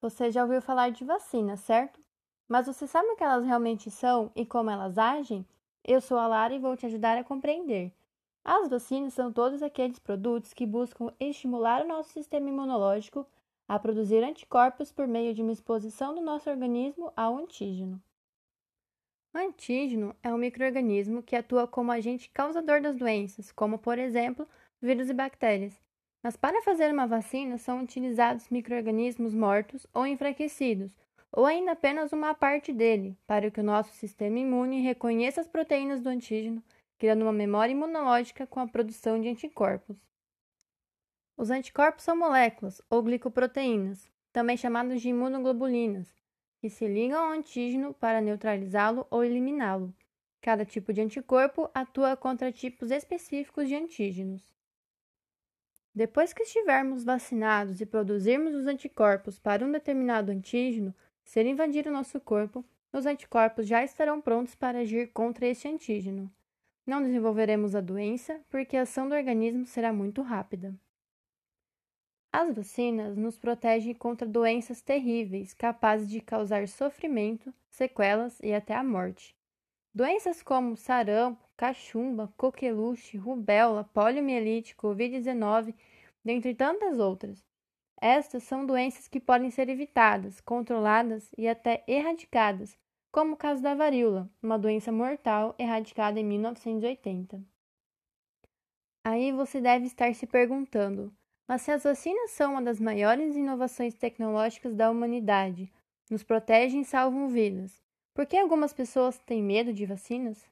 Você já ouviu falar de vacina, certo? Mas você sabe o que elas realmente são e como elas agem? Eu sou a Lara e vou te ajudar a compreender. As vacinas são todos aqueles produtos que buscam estimular o nosso sistema imunológico a produzir anticorpos por meio de uma exposição do nosso organismo ao antígeno. Antígeno é um microorganismo que atua como agente causador das doenças, como por exemplo, vírus e bactérias. Mas para fazer uma vacina são utilizados microorganismos mortos ou enfraquecidos, ou ainda apenas uma parte dele, para que o nosso sistema imune reconheça as proteínas do antígeno, criando uma memória imunológica com a produção de anticorpos. Os anticorpos são moléculas ou glicoproteínas, também chamadas de imunoglobulinas, que se ligam ao antígeno para neutralizá-lo ou eliminá-lo. Cada tipo de anticorpo atua contra tipos específicos de antígenos. Depois que estivermos vacinados e produzirmos os anticorpos para um determinado antígeno, se ele invadir o nosso corpo, os anticorpos já estarão prontos para agir contra este antígeno. Não desenvolveremos a doença porque a ação do organismo será muito rápida. As vacinas nos protegem contra doenças terríveis capazes de causar sofrimento, sequelas e até a morte. Doenças como sarampo, cachumba, coqueluche, rubéola, poliomielite, Covid-19, dentre tantas outras. Estas são doenças que podem ser evitadas, controladas e até erradicadas, como o caso da varíola, uma doença mortal erradicada em 1980. Aí você deve estar se perguntando: mas se as vacinas são uma das maiores inovações tecnológicas da humanidade, nos protegem e salvam vidas, por que algumas pessoas têm medo de vacinas?